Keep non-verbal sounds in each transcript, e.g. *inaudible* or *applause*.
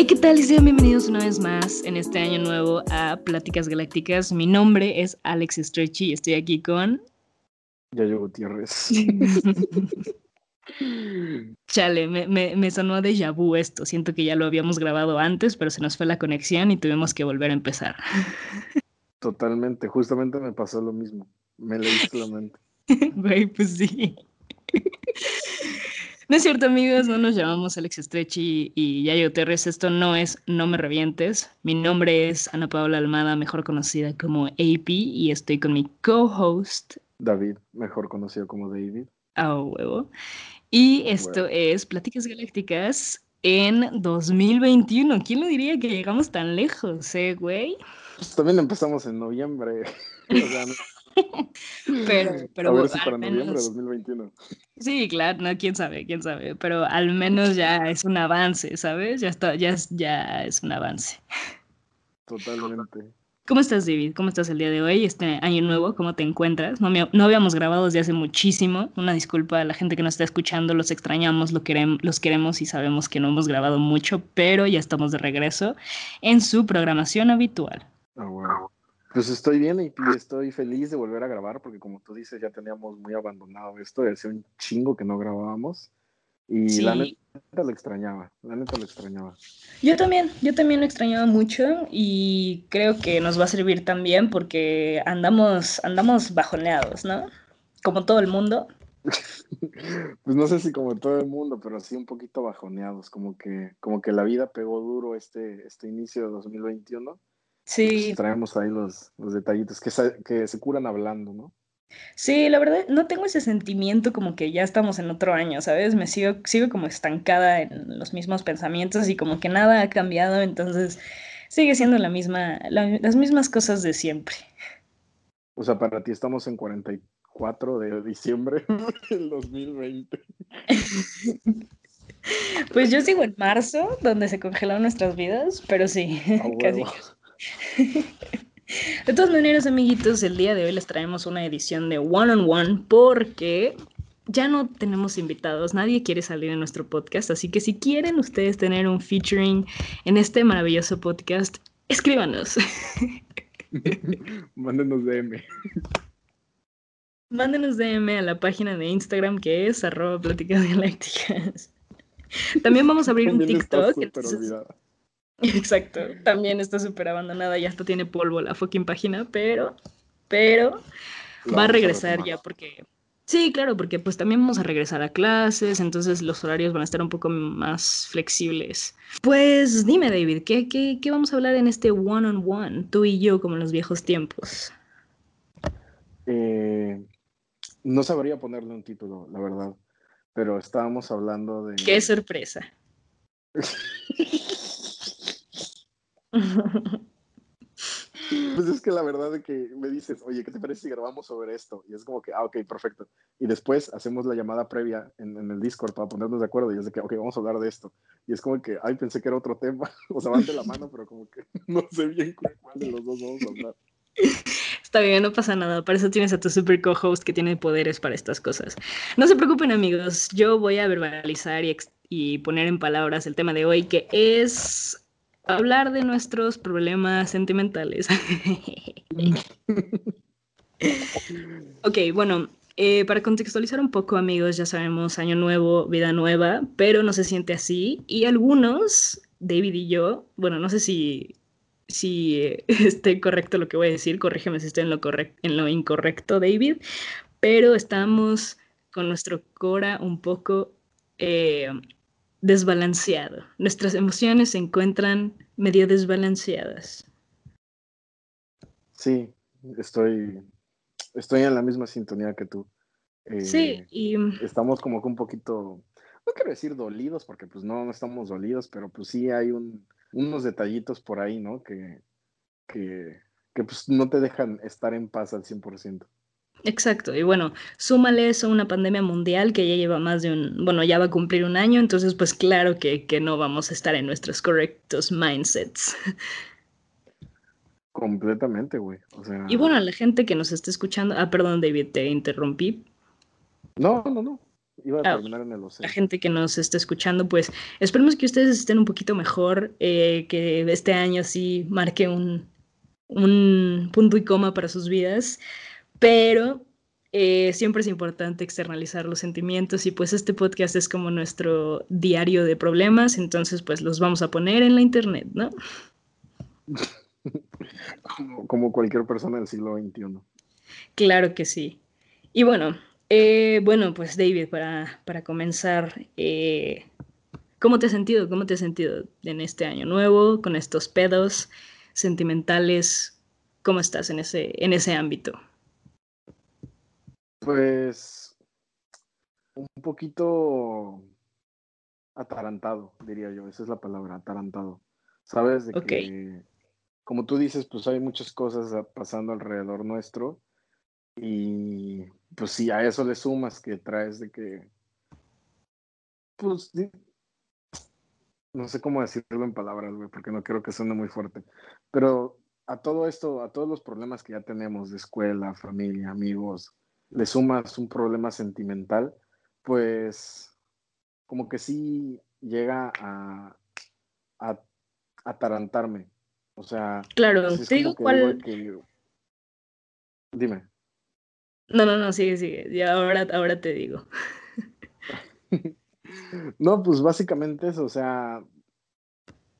Hey, ¿qué tal? Y sean bienvenidos una vez más en este año nuevo a Pláticas Galácticas. Mi nombre es Alex Stretchy y estoy aquí con. Yayo Gutiérrez. *laughs* Chale, me, me, me sonó de vu esto. Siento que ya lo habíamos grabado antes, pero se nos fue la conexión y tuvimos que volver a empezar. Totalmente, justamente me pasó lo mismo. Me leíste la mente. *laughs* Güey, pues sí. No es cierto, amigos, no nos llamamos Alex Stretchy y Yayo Terres. Esto no es No me revientes. Mi nombre es Ana Paula Almada, mejor conocida como AP, y estoy con mi co-host. David, mejor conocido como David. Ah, huevo. Y esto es Pláticas Galácticas en 2021. ¿Quién lo diría que llegamos tan lejos, eh, güey? Pues también empezamos en noviembre. *laughs* o sea, no pero, *laughs* pero a ver si para noviembre de 2021. Sí, claro, no, quién sabe, quién sabe, pero al menos ya es un avance, ¿sabes? Ya está, ya es, ya es un avance. Totalmente. ¿Cómo estás, David? ¿Cómo estás el día de hoy? Este año nuevo, ¿cómo te encuentras? No, no habíamos grabado desde hace muchísimo. Una disculpa a la gente que nos está escuchando, los extrañamos, lo queremos, los queremos y sabemos que no hemos grabado mucho, pero ya estamos de regreso en su programación habitual. Ah, bueno. Pues estoy bien y estoy feliz de volver a grabar porque como tú dices ya teníamos muy abandonado esto, hace un chingo que no grabábamos y la neta lo extrañaba, la neta lo extrañaba. Yo también, yo también lo extrañaba mucho y creo que nos va a servir también porque andamos, andamos bajoneados, ¿no? Como todo el mundo. *laughs* pues no sé si como todo el mundo, pero sí un poquito bajoneados, como que, como que la vida pegó duro este, este inicio de 2021 Sí. Pues, traemos ahí los, los detallitos que se, que se curan hablando, ¿no? Sí, la verdad, no tengo ese sentimiento como que ya estamos en otro año, ¿sabes? Me sigo, sigo como estancada en los mismos pensamientos y como que nada ha cambiado, entonces sigue siendo la misma, las mismas cosas de siempre. O sea, para ti estamos en 44 de diciembre *laughs* del 2020. *laughs* Pues yo sigo en marzo, donde se congelaron nuestras vidas, pero sí, *laughs* casi. *laughs* De todas maneras, amiguitos, el día de hoy les traemos una edición de One on One porque ya no tenemos invitados, nadie quiere salir en nuestro podcast, así que si quieren ustedes tener un featuring en este maravilloso podcast, escríbanos. *laughs* Mándenos DM. Mándenos DM a la página de Instagram que es arroba pláticas galácticas. También vamos a abrir un TikTok. Exacto, también está súper abandonada, ya hasta tiene polvo la fucking página, pero, pero va a regresar ya porque... Sí, claro, porque pues también vamos a regresar a clases, entonces los horarios van a estar un poco más flexibles. Pues dime, David, ¿qué, qué, qué vamos a hablar en este one-on-one, tú y yo, como en los viejos tiempos? Eh, no sabría ponerle un título, la verdad, pero estábamos hablando de... ¡Qué sorpresa! *laughs* Pues es que la verdad es que me dices, oye, ¿qué te parece si grabamos sobre esto? Y es como que, ah, ok, perfecto. Y después hacemos la llamada previa en, el Discord para ponernos de acuerdo y es de que, ok, vamos a hablar de esto. Y es como que, ay, pensé que era otro tema. *laughs* o sea, van de la mano, pero como que *laughs* no sé bien cuál de los dos vamos a hablar. Está bien, no pasa nada. Para eso tienes a tu super co-host que tiene poderes para estas cosas. No se preocupen, amigos. Yo voy a verbalizar y, y poner en palabras el tema de hoy, que es hablar de nuestros problemas sentimentales. *laughs* ok, bueno, eh, para contextualizar un poco, amigos, ya sabemos, año nuevo, vida nueva, pero no se siente así. Y algunos, David y yo, bueno, no sé si, si eh, *laughs* esté correcto lo que voy a decir, corrígeme si estoy en lo, en lo incorrecto, David, pero estamos con nuestro Cora un poco... Eh, desbalanceado. Nuestras emociones se encuentran medio desbalanceadas. Sí, estoy, estoy en la misma sintonía que tú. sí, eh, y... Estamos como que un poquito, no quiero decir dolidos, porque pues no, no estamos dolidos, pero pues sí hay un, unos detallitos por ahí, ¿no? Que, que, que pues no te dejan estar en paz al 100%. Exacto, y bueno, súmale eso a una pandemia mundial que ya lleva más de un, bueno, ya va a cumplir un año, entonces pues claro que, que no vamos a estar en nuestros correctos mindsets. Completamente, güey. O sea... Y bueno, la gente que nos está escuchando, ah, perdón, David, te interrumpí. No, no, no. Iba a ah, terminar en el océano. La gente que nos está escuchando, pues esperemos que ustedes estén un poquito mejor, eh, que este año sí marque un, un punto y coma para sus vidas, pero eh, siempre es importante externalizar los sentimientos y pues este podcast es como nuestro diario de problemas, entonces pues los vamos a poner en la internet, ¿no? *laughs* como, cualquier persona del siglo XXI. Claro que sí. Y bueno, eh, bueno, pues David, para, para comenzar, eh, ¿cómo te has sentido? ¿Cómo te has sentido en este año nuevo, con estos pedos sentimentales? ¿Cómo estás en ese, en ese ámbito? Pues un poquito atarantado, diría yo, esa es la palabra, atarantado. Sabes de que, como tú dices, pues hay muchas cosas pasando alrededor nuestro y pues si a eso le sumas que traes de que, pues, no sé cómo decirlo en palabras, güey, porque no quiero que suene muy fuerte, pero a todo esto, a todos los problemas que ya tenemos de escuela, familia, amigos, le sumas un problema sentimental, pues como que sí llega a, a, atarantarme. O sea, claro, te digo cuál. Dime. No, no, no, sigue, sigue. Ya ahora, ahora te digo. *laughs* no, pues básicamente eso, o sea,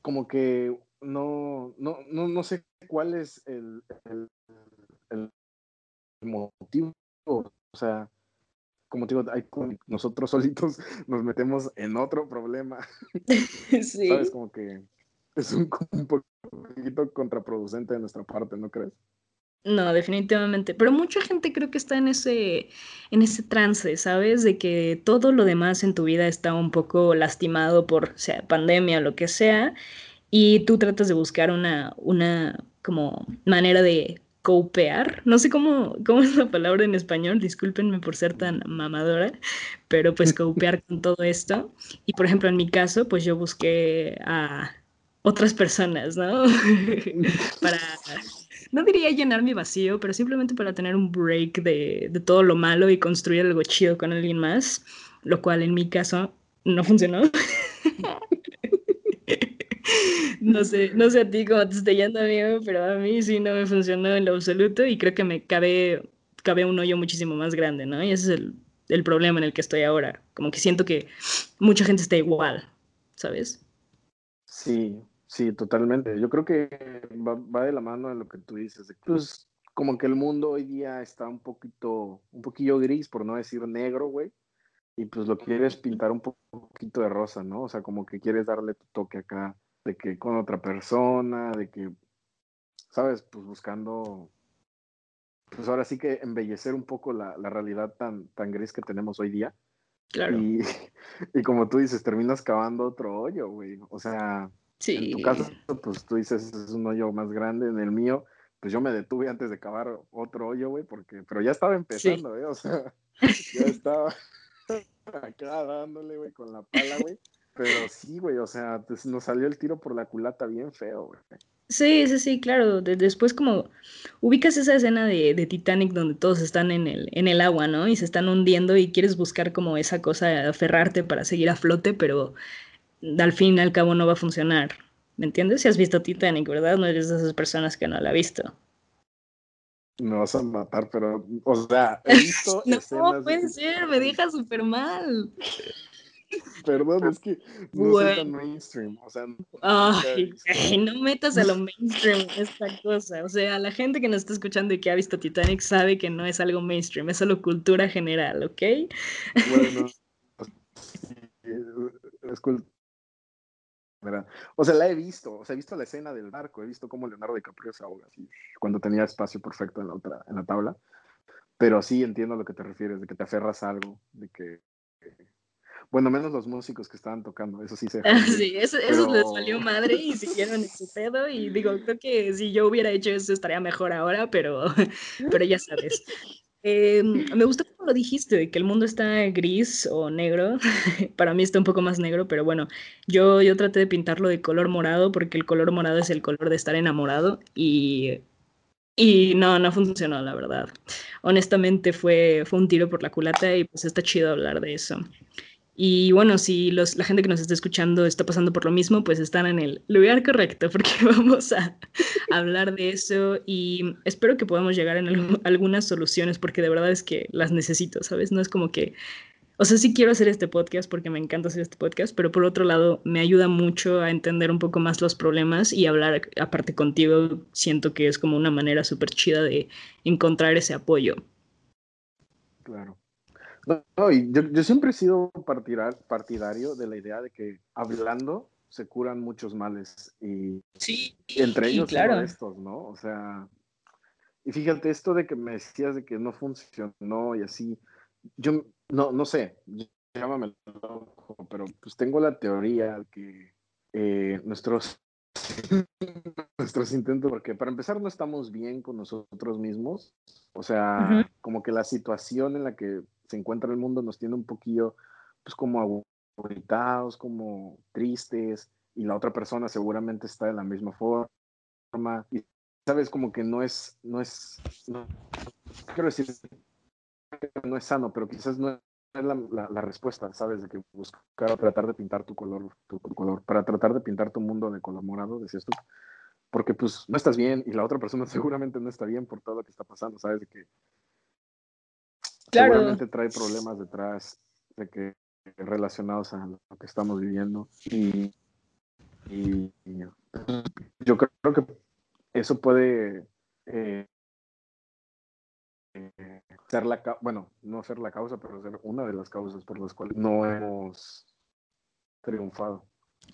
como que no, no, no, no sé cuál es el, el, el motivo o sea, como te digo, hay, nosotros solitos *laughs* nos metemos en otro problema. *laughs* Sí. ¿Sabes? Como que es un, un poquito contraproducente de nuestra parte, ¿no crees? No, definitivamente. Pero mucha gente creo que está en ese, en ese trance, ¿sabes? De que todo lo demás en tu vida está un poco lastimado por, sea, pandemia o lo que sea, y tú tratas de buscar una, una como manera de copear, no sé cómo, cómo es la palabra en español, discúlpenme por ser tan mamadora, pero pues *laughs* copear con todo esto. Y por ejemplo, en mi caso, pues yo busqué a otras personas, ¿no? *laughs* para, no diría llenar mi vacío, pero simplemente para tener un break de, de todo lo malo y construir algo chido con alguien más, lo cual en mi caso no funcionó. *laughs* no sé, no sé a ti cómo te está yendo, amigo, pero a mí sí no me funcionó en lo absoluto y creo que me cabe, cabe un hoyo muchísimo más grande, ¿no? Y ese es el, el problema en el que estoy ahora. Como que siento que mucha gente está igual, ¿sabes? Sí, sí, totalmente. Yo creo que va, de la mano de lo que tú dices. Pues como que el mundo hoy día está un poquito, un poquillo gris, por no decir negro, güey. Y pues lo quieres pintar un poquito de rosa, ¿no? O sea, como que quieres darle tu toque acá de que con otra persona, de que, ¿sabes? Pues buscando, pues ahora sí que embellecer un poco la, la realidad tan, tan gris que tenemos hoy día. Claro. Y, *laughs* y como tú dices, terminas cavando otro hoyo, güey. O sea, en tu caso, pues tú dices, es un hoyo más grande. En el mío, pues yo me detuve antes de cavar otro hoyo, güey, porque, pero ya estaba empezando, ¿eh? O sea, ya estaba *laughs* acá dándole, güey, con la pala, güey. Pero sí, güey, o sea, pues, nos salió el tiro por la culata bien feo, güey. Sí, sí, sí, claro. después como ubicas esa escena de, de, Titanic donde todos están en el, en el agua, ¿no? Y se están hundiendo y quieres buscar como esa cosa, aferrarte para seguir a flote, pero al fin y al cabo no va a funcionar. ¿Me entiendes? Si has visto Titanic, ¿verdad? No eres de esas personas que no la ha visto. Me vas a matar, pero, o sea, he visto *laughs* no, puede ser, me deja súper mal. *laughs* Perdón, es que no soy tan mainstream. O sea, Ay, *laughs* no metas a lo mainstream esta cosa. O sea, la gente que nos está escuchando y que ha visto Titanic sabe que no es algo mainstream, es solo cultura general, ¿ok? Bueno, *laughs* es cultura. O sea, la he visto, o sea, he visto la escena del barco, he visto cómo Leonardo DiCaprio se ahoga así, cuando tenía espacio perfecto en la otra, en la tabla. Pero sí entiendo a lo que te refieres, de que te aferras a algo, de que bueno, menos los músicos que estaban tocando, eso sí se. sí, eso, les salió madre y siguieron ese pedo. Y digo, *laughs* creo que si yo hubiera hecho eso estaría mejor ahora, pero, *laughs* *laughs* pero ya sabes. Em, me gustó como lo dijiste, que el mundo está gris o negro. Para mí está un poco más negro, pero bueno, yo, yo traté de pintarlo de color morado porque el color morado es el color de estar enamorado y Y no, no funcionó, la verdad. Honestamente fue, fue un tiro por la culata y pues está chido hablar de eso. Y bueno, si los, la gente que nos está escuchando está pasando por lo mismo, pues están en el lugar correcto *laughs* porque vamos a hablar de eso y espero que podamos llegar en algunas soluciones porque de verdad es que las necesito, ¿sabes? No es como que o sea, sí quiero hacer este podcast porque me encanta hacer este podcast, pero por otro lado me ayuda mucho a entender un poco más los problemas y hablar aparte contigo. Siento que es como una manera súper chida de encontrar ese apoyo. Claro. No, y yo, siempre he sido partidario de la idea de que hablando se curan muchos males y, sí, entre ellos claro. estos, ¿no? O sea, y fíjate esto de que me decías de que no funcionó y así, yo no, no sé, llámame loco, pero pues tengo la teoría que eh, nuestros, *laughs* nuestros intentos, porque para empezar no estamos bien con nosotros mismos, o sea, como que la situación en la que se encuentra el mundo nos tiene un poquillo, pues como aburritados, como tristes, y la otra persona seguramente está de la misma forma, y sabes, como que no es, no es, no, quiero decir, no es sano, pero quizás no es la, la, respuesta, ¿sabes? De que buscar tratar de pintar tu color, tu, color, para tratar de pintar tu mundo de color morado, decías tú, porque pues no estás bien y la otra persona *laughs* seguramente no está bien por todo lo que está pasando, ¿sabes? De que seguramente trae problemas detrás de que relacionados a lo que estamos viviendo y, y, yo creo que eso puede eh, ser la, bueno, no ser la causa, pero ser una de las causas por las cuales no hemos triunfado.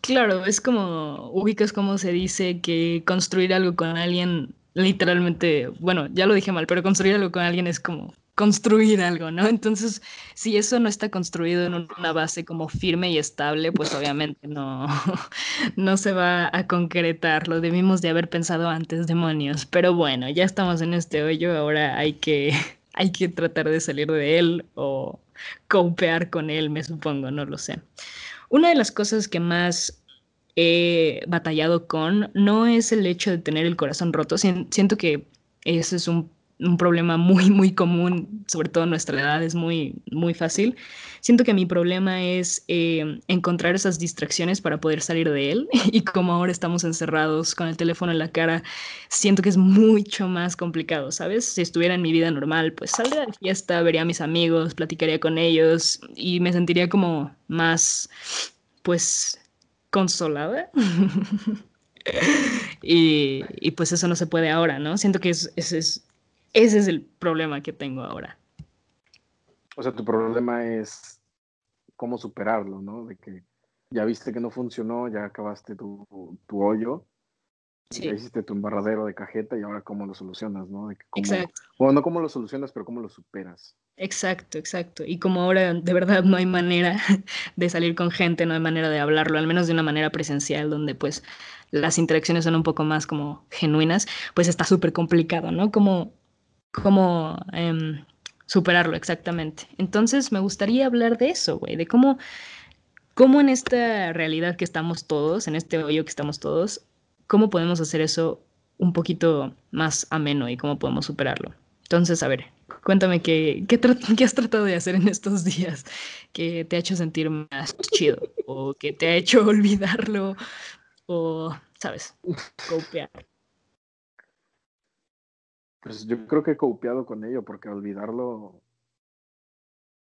Claro, es como, ubicas como se dice que construir algo con alguien, literalmente, bueno, ya lo dije mal, pero construir algo con alguien es como construir algo, ¿no? Entonces, si eso no está construido en una base como firme y estable, pues obviamente no, *laughs* no se va a concretar. Lo debimos de haber pensado antes, demonios. Pero bueno, ya estamos en este hoyo, ahora hay que, hay que tratar de salir de él o copear con él, me supongo, no lo sé. Una de las cosas que más he batallado con no es el hecho de tener el corazón roto. Siento que ese es un un problema muy, muy común, sobre todo en nuestra edad, es muy, muy fácil. Siento que mi problema es eh, encontrar esas distracciones para poder salir de él *laughs* y como ahora estamos encerrados con el teléfono en la cara, siento que es mucho más complicado, ¿sabes? Si estuviera en mi vida normal, pues saldría de fiesta, vería a mis amigos, platicaría con ellos y me sentiría como más, pues, consolada. *laughs* y, pues eso no se puede ahora, ¿no? Siento que es, es, es ese es el problema que tengo ahora. O sea, tu problema es cómo superarlo, ¿no? De que ya viste que no funcionó, ya acabaste tu, tu hoyo, ya hiciste tu embarradero de cajeta y ahora cómo lo solucionas, ¿no? exacto. Bueno, no cómo lo solucionas, pero cómo lo superas. Exacto, exacto. Y como ahora de verdad no hay manera *laughs* de salir con gente, no hay manera de hablarlo, al menos de una manera presencial, donde pues las interacciones son un poco más como genuinas, pues está súper complicado, ¿no? Como cómo em, superarlo exactamente. Entonces me gustaría hablar de eso, güey, de cómo, cómo en esta realidad que estamos todos, en este hoyo que estamos todos, cómo podemos hacer eso un poquito más ameno y cómo podemos superarlo. Entonces, a ver, cuéntame qué, qué, *laughs* qué, has tratado de hacer en estos días que te ha hecho sentir más chido o que te ha hecho *laughs* olvidarlo o, ¿sabes? Copiar. Pues yo creo que he copiado con ello, porque olvidarlo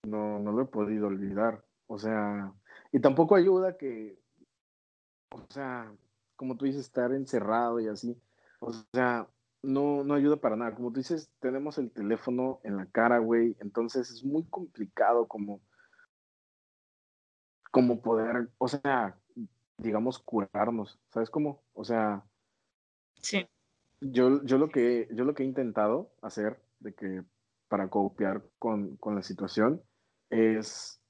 no, no lo he podido olvidar. O sea, y tampoco ayuda que, o sea, como tú dices, estar encerrado y así. O sea, no, no ayuda para nada. Como tú dices, tenemos el teléfono en la cara, güey. Entonces es muy complicado como, como poder, o sea, digamos, curarnos. ¿Sabes cómo? O sea, sí. Yo, yo, lo que, yo lo que he intentado hacer de que para copiar con, con la situación es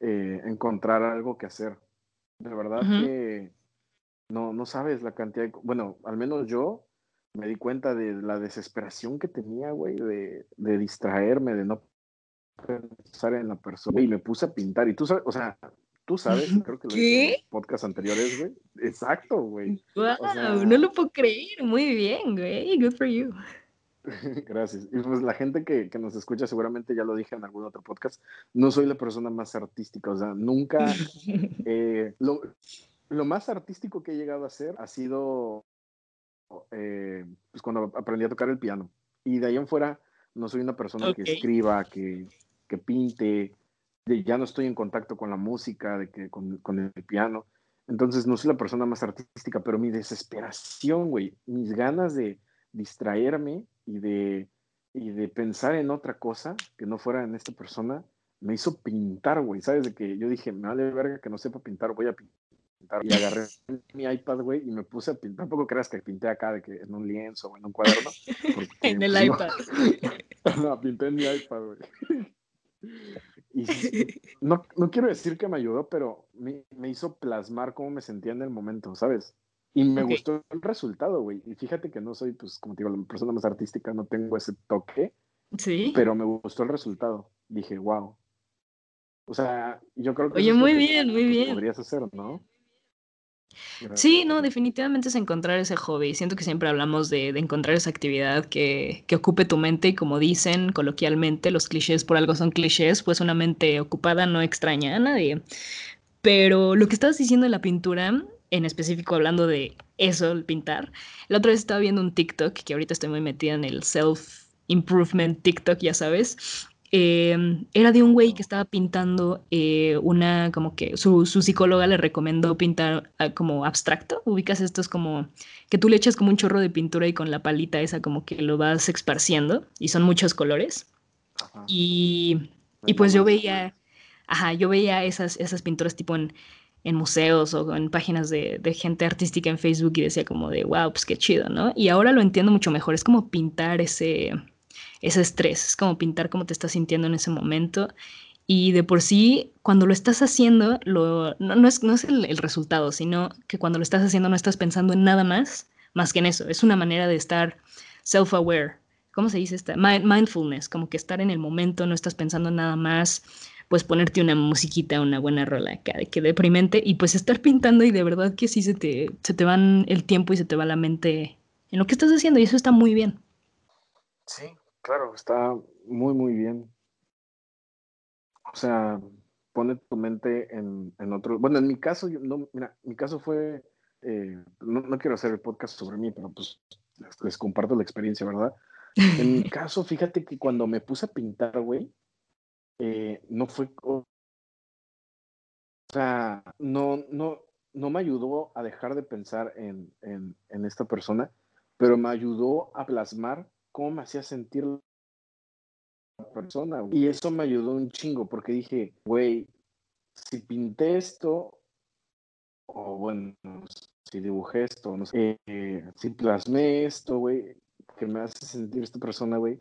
eh, encontrar algo que hacer. De verdad que no, no sabes la cantidad de... Bueno, al menos yo me di cuenta de la desesperación que tenía, güey, de, de distraerme, de no pensar en la persona y me puse a pintar. Y tú sabes, o sea, Tú sabes, creo que lo ¿Qué? en los podcasts anteriores, güey. Exacto, güey. Wow, no lo puedo creer. Muy bien, güey. Good for you. *laughs* Gracias. Y pues la gente que, que, nos escucha, seguramente ya lo dije en algún otro podcast, no soy la persona más artística, o sea, nunca... *laughs* Eh, lo, lo, más artístico que he llegado a hacer ha sido eh, pues cuando aprendí a tocar el piano. Y de ahí en fuera, no soy una persona que escriba, que, que pinte, ya no estoy en contacto con la música, de que, con, con el piano. Entonces no soy la persona más artística, pero mi desesperación, güey, mis ganas de distraerme y de, y de pensar en otra cosa que no fuera en esta persona, me hizo pintar, güey. ¿Sabes? De que yo dije, me vale verga que no sepa pintar, voy a pintar. Y agarré mi iPad, güey, y me puse a pintar. Tampoco creas que pinté acá de que en un lienzo o en un cuaderno. *laughs* en el iPad. *laughs* no, pinté en mi iPad, güey. Y no, no, quiero decir que me ayudó, pero me, me, hizo plasmar cómo me sentía en el momento, ¿sabes? Y me gustó el resultado, güey. Y fíjate que no soy, pues, como te digo, la persona más artística, no tengo ese toque. Sí. Pero me gustó el resultado. Dije, wow. O sea, yo creo que... Oye, muy bien, muy bien. Podrías hacer, ¿no? Sí, no, definitivamente es encontrar ese hobby. Siento que siempre hablamos de, encontrar esa actividad que, que, ocupe tu mente y como dicen coloquialmente, los clichés por algo son clichés, pues una mente ocupada no extraña a nadie. Pero lo que estabas diciendo en la pintura, en específico hablando de eso, el pintar, la otra vez estaba viendo un TikTok, que ahorita estoy muy metida en el self-improvement TikTok, ya sabes, Em, era de un güey que estaba pintando eh, una, como que su, psicóloga le recomendó pintar ah, como abstracto. Ubicas esto es como que tú le echas como un chorro de pintura y con la palita esa como que lo vas esparciendo y son muchos colores. Y, y, pues yo veía, ajá, yo veía esas, esas pinturas tipo en, en museos o en páginas de, de, gente artística en Facebook y decía como de, wow, pues qué chido, ¿no? Y ahora lo entiendo mucho mejor, es como pintar ese ese estrés, es como pintar cómo te estás sintiendo en ese momento. Y de por sí, cuando lo estás haciendo, lo, no, es, no es el, resultado, sino que cuando lo estás haciendo no estás pensando en nada más, más que en eso. Es una manera de estar self-aware. ¿Cómo se dice esta? Mindfulness, como que estar en el momento, no estás pensando en nada más, pues ponerte una musiquita, una buena rola que deprimente, y pues estar pintando y de verdad que sí se te, se te van el tiempo y se te va la mente en lo que estás haciendo y eso está muy bien. Sí, Claro, está muy, muy bien. O sea, pone tu mente en, otro. Bueno, en mi caso, yo, no, mira, mi caso fue. Eh, no, quiero hacer el podcast sobre mí, pero pues les, comparto la experiencia, ¿verdad? En mi *laughs* caso, fíjate que cuando me puse a pintar, güey, eh, no fue. O sea, no, no, no me ayudó a dejar de pensar en, en, en esta persona, pero me ayudó a plasmar cómo me hacía sentir la persona. Y eso me ayudó un chingo porque dije, güey, si pinté esto, o bueno, si dibujé esto, no sé, eh, si plasmé esto, güey, que me hace sentir esta persona, güey.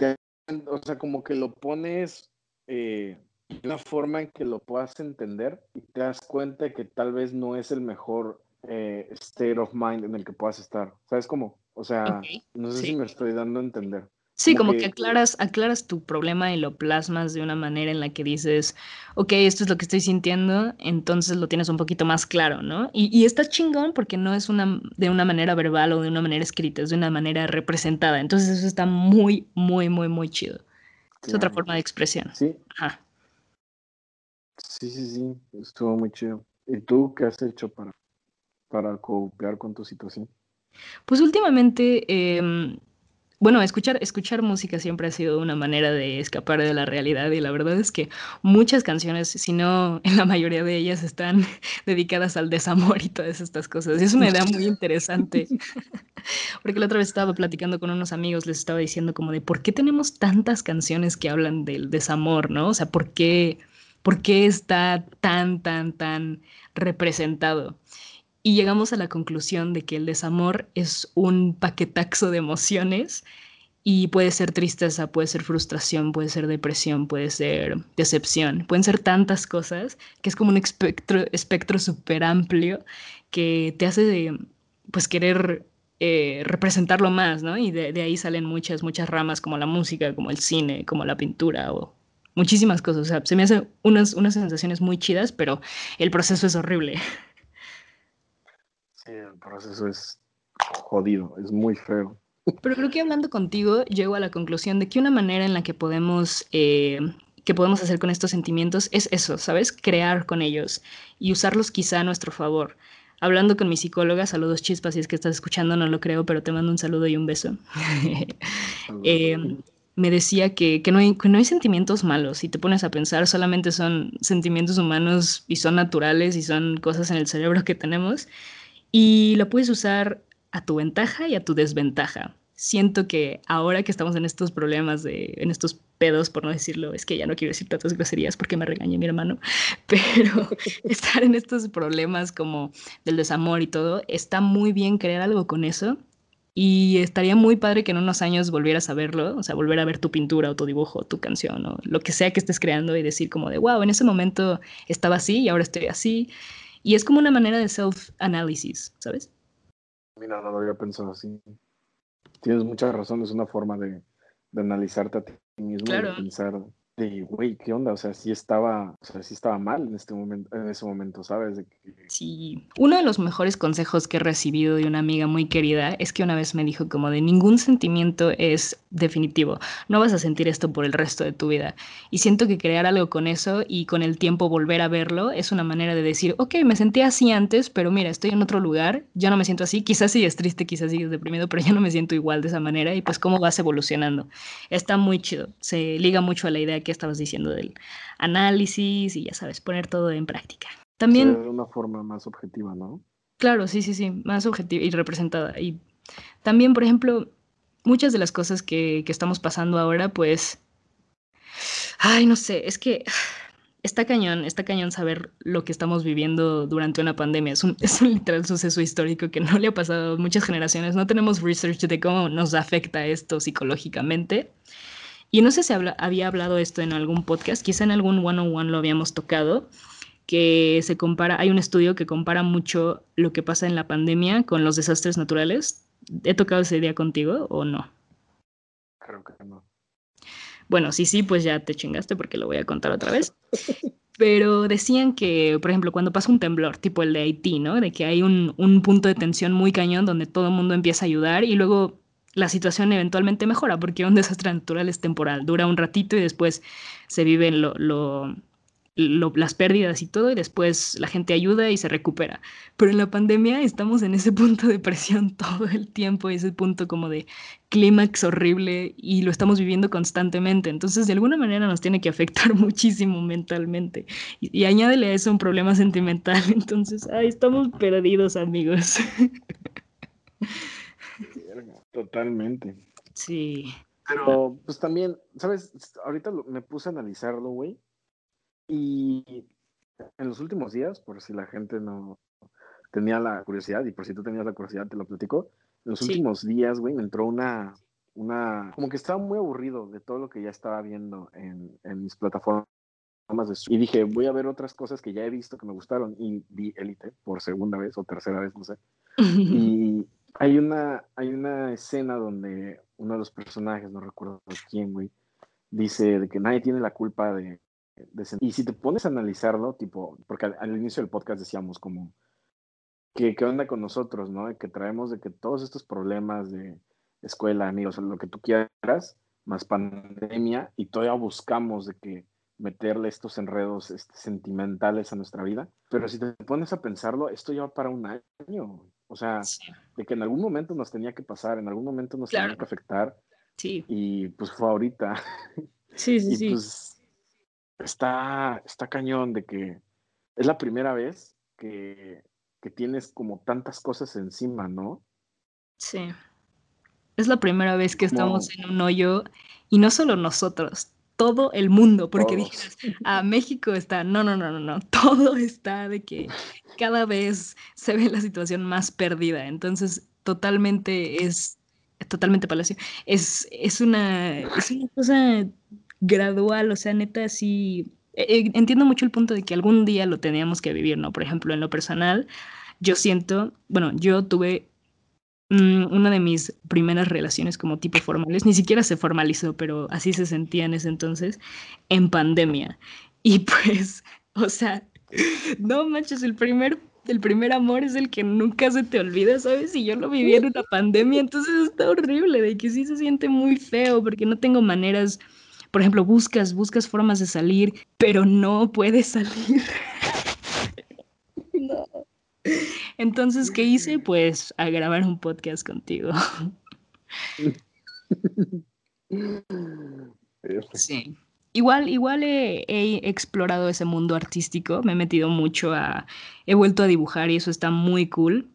O sea, como que lo pones eh, de una forma en que lo puedas entender y te das cuenta que tal vez no es el mejor eh, state of mind en el que puedas estar. ¿Sabes cómo? O sea, no sé si me estoy dando a entender. Sí, como, que, aclaras, aclaras tu problema y lo plasmas de una manera en la que dices, ok, esto es lo que estoy sintiendo, entonces lo tienes un poquito más claro, ¿no? Y, y está chingón porque no es una, de una manera verbal o de una manera escrita, es de una manera representada. Entonces eso está muy, muy, muy, muy chido. Es otra forma de expresión. Sí. Ajá. Sí, sí, sí, estuvo muy chido. ¿Y tú qué has hecho para, para copiar con tu situación? Pues últimamente, em, bueno, escuchar, música siempre ha sido una manera de escapar de la realidad y la verdad es que muchas canciones, si no en *laughs* la mayoría de ellas, están *laughs* dedicadas al desamor y todas estas cosas. Y es una idea muy interesante, *laughs* porque la otra vez estaba platicando con unos amigos, les estaba diciendo como de por qué tenemos tantas canciones que hablan del desamor, ¿no? O sea, ¿por qué, por qué está tan, tan, tan representado? Y llegamos a la conclusión de que el desamor es un paquetaxo de emociones y puede ser tristeza, puede ser frustración, puede ser depresión, puede ser decepción, pueden ser tantas cosas que es como un espectro, espectro súper amplio que te hace pues querer eh, representarlo más, ¿no? Y de, ahí salen muchas, muchas ramas como la música, como el cine, como la pintura o muchísimas cosas. O sea, se me hacen unas, unas sensaciones muy chidas, pero el proceso es horrible. *laughs* Sí, el proceso es jodido, es muy feo. Pero creo que hablando contigo, llego a la conclusión de que una manera en la que podemos, eh, que podemos hacer con estos sentimientos es eso, ¿sabes? Crear con ellos y usarlos quizá a nuestro favor. Hablando con mi psicóloga, saludos chispas, si es que estás escuchando, no lo creo, pero te mando un saludo y un beso. *laughs* *laughs* eh, me decía que, que, no hay, que no hay sentimientos malos. Si te pones a pensar, solamente son sentimientos humanos y son naturales y son cosas en el cerebro que tenemos. Y lo puedes usar a tu ventaja y a tu desventaja. Siento que ahora que estamos en estos problemas, de, en estos pedos, por no decirlo, es que ya no quiero decir tantas groserías porque me regaña mi hermano, *laughs* pero *laughs* estar en estos problemas como del desamor y todo, está muy bien crear algo con eso y estaría muy padre que en unos años volvieras a verlo, o sea, volver a ver tu pintura o tu dibujo, o tu canción o lo que sea que estés creando y decir como de, wow, en ese momento estaba así y ahora estoy así. Y es como una manera de self-analysis, ¿sabes? Mira, no lo había pensado así. Tienes mucha razón, es una forma de, de analizarte a ti mismo claro. y pensar de, güey, ¿qué onda? O sea, sí estaba, o sea, sí estaba mal en, este momento, en ese momento, ¿sabes? Sí, uno de los mejores consejos que he recibido de una amiga muy querida es que una vez me dijo como de ningún sentimiento es definitivo, no vas a sentir esto por el resto de tu vida. Y siento que crear algo con eso y con el tiempo volver a verlo es una manera de decir, ok, me sentí así antes, pero mira, estoy en otro lugar, ya no me siento así, quizás sigues triste, quizás sigues deprimido, pero ya no me siento igual de esa manera y pues cómo vas evolucionando. Está muy chido, se liga mucho a la idea que estabas diciendo del análisis y ya sabes, poner todo en práctica. También... de una forma más objetiva, ¿no? Claro, sí, sí, sí, más objetiva y representada. Y también, por ejemplo, muchas de las cosas que, que estamos pasando ahora, pues... Ay, no sé, es que está cañón, está cañón saber lo que estamos viviendo durante una pandemia. Es un, es un, literal suceso histórico que no le ha pasado a muchas generaciones. No tenemos research de cómo nos afecta esto psicológicamente. Y no sé si habla, había hablado esto en algún podcast, quizá en algún one-on-one lo habíamos tocado, que se compara, hay un estudio que compara mucho lo que pasa en la pandemia con los desastres naturales. ¿He tocado ese día contigo o no? Creo que no. Bueno, sí, sí, pues ya te chingaste porque lo voy a contar otra vez. Pero decían que, por ejemplo, cuando pasa un temblor, tipo el de Haití, ¿no? De que hay un, un punto de tensión muy cañón donde todo el mundo empieza a ayudar y luego la situación eventualmente mejora, porque un desastre natural es temporal, dura un ratito y después se viven lo, lo, las pérdidas y todo, y después la gente ayuda y se recupera. Pero en la pandemia estamos en ese punto de presión *laughs* todo el tiempo, ese punto como de clímax horrible, y lo estamos viviendo constantemente. Entonces, de alguna manera nos tiene que afectar *laughs* muchísimo mentalmente. Y, y añádele a eso un problema sentimental. *laughs* Entonces, ay, estamos perdidos, amigos. Totalmente. Sí. Pero, pues también, ¿sabes? Ahorita lo, me puse a analizarlo, güey. Y en los últimos días, por si la gente no tenía la curiosidad, y por si tú tenías la curiosidad, te lo platico. En los sí. últimos días, güey, me entró una, una. Como que estaba muy aburrido de todo lo que ya estaba viendo en, en mis plataformas. De... Y dije, voy a ver otras cosas que ya he visto que me gustaron. Y vi Elite por segunda vez o tercera vez, no sé. *laughs* y hay una, hay una escena donde uno de los personajes, no recuerdo quién, güey, dice de que nadie tiene la culpa de, de y si te pones a analizarlo, tipo, porque al, inicio del podcast decíamos como que qué onda con nosotros, ¿no? Que traemos de que todos estos problemas de escuela, amigos, lo que tú quieras, más pandemia, y todavía buscamos de que meterle estos enredos este, sentimentales a nuestra vida. Pero si te pones a pensarlo, esto ya va para un año. O sea, sí. de que en algún momento nos tenía que pasar, en algún momento nos claro. tenía que afectar. Sí. Y pues fue ahorita. *laughs* Sí, sí, y sí. pues está, está cañón de que es la primera vez que, que tienes como tantas cosas encima, ¿no? Sí. Es la primera vez que estamos en un hoyo y no solo nosotros, todo el mundo, porque Todos. dijeras, a ah, México está, no, no, no, no, no, *laughs* todo está de que cada vez se ve la situación más perdida, entonces totalmente es, totalmente palacio, es, es, una, es una cosa gradual, o sea, neta, sí, eh, entiendo mucho el punto de que algún día lo teníamos que vivir, ¿no? Por ejemplo, en lo personal, yo siento, bueno, yo tuve una de mis primeras relaciones como tipo formales, ni siquiera se formalizó, pero así se sentía en ese entonces, en pandemia. Y *laughs* pues, o sea, no manches, el primer, el primer amor es el que nunca se te olvida, ¿sabes? Y yo lo viví en una pandemia, entonces está horrible, de que sí se siente muy feo, porque no tengo maneras, por ejemplo, buscas, buscas formas de salir, pero no puedes salir. *laughs* no. Entonces, ¿qué hice? Pues a grabar un podcast contigo. Sí. Igual, igual he, explorado ese mundo artístico, me he metido mucho a, he vuelto a dibujar y eso está muy cool.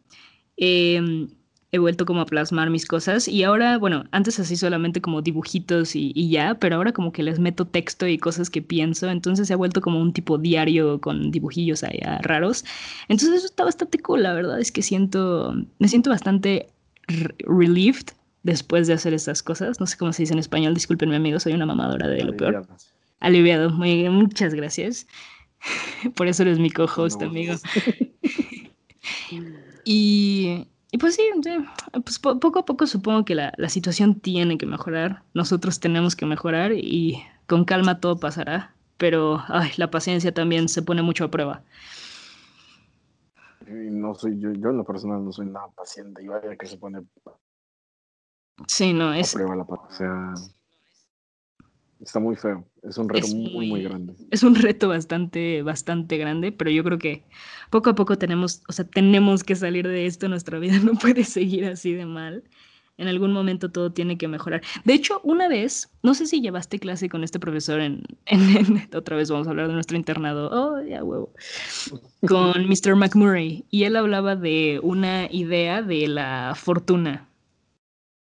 Em, he vuelto como a plasmar mis cosas y ahora, bueno, antes así solamente como dibujitos y, ya, pero ahora como que les meto texto y cosas que pienso, entonces se ha vuelto como un tipo diario con dibujillos allá raros. Entonces eso está bastante cool, la verdad es que siento, me siento bastante relieved después de hacer estas cosas. No sé cómo se dice en español, discúlpenme amigos, soy una mamadora de lo peor. Aliviado, muy, muchas gracias. *laughs* Por eso eres mi co-host, amigo. *laughs* *laughs* y, pues sí, pues poco a poco supongo que la, la, situación tiene que mejorar. Nosotros tenemos que mejorar y con calma todo pasará. Pero ay, la paciencia también se pone mucho a prueba. no soy yo, yo en lo personal no soy nada paciente y vaya que se pone Sí, no, es... o sea, está muy feo. Es un reto muy, muy, grande. Es un reto bastante, bastante grande, pero yo creo que poco a poco tenemos, o sea, tenemos que salir de esto. Nuestra vida *laughs* no puede seguir así de mal. En algún momento todo tiene que mejorar. De hecho, una vez, no sé si llevaste clase con este profesor en, *laughs* en, otra vez vamos a hablar de nuestro internado, oh, ya huevo, con *laughs* Mr. McMurray, y él hablaba de una idea de la fortuna,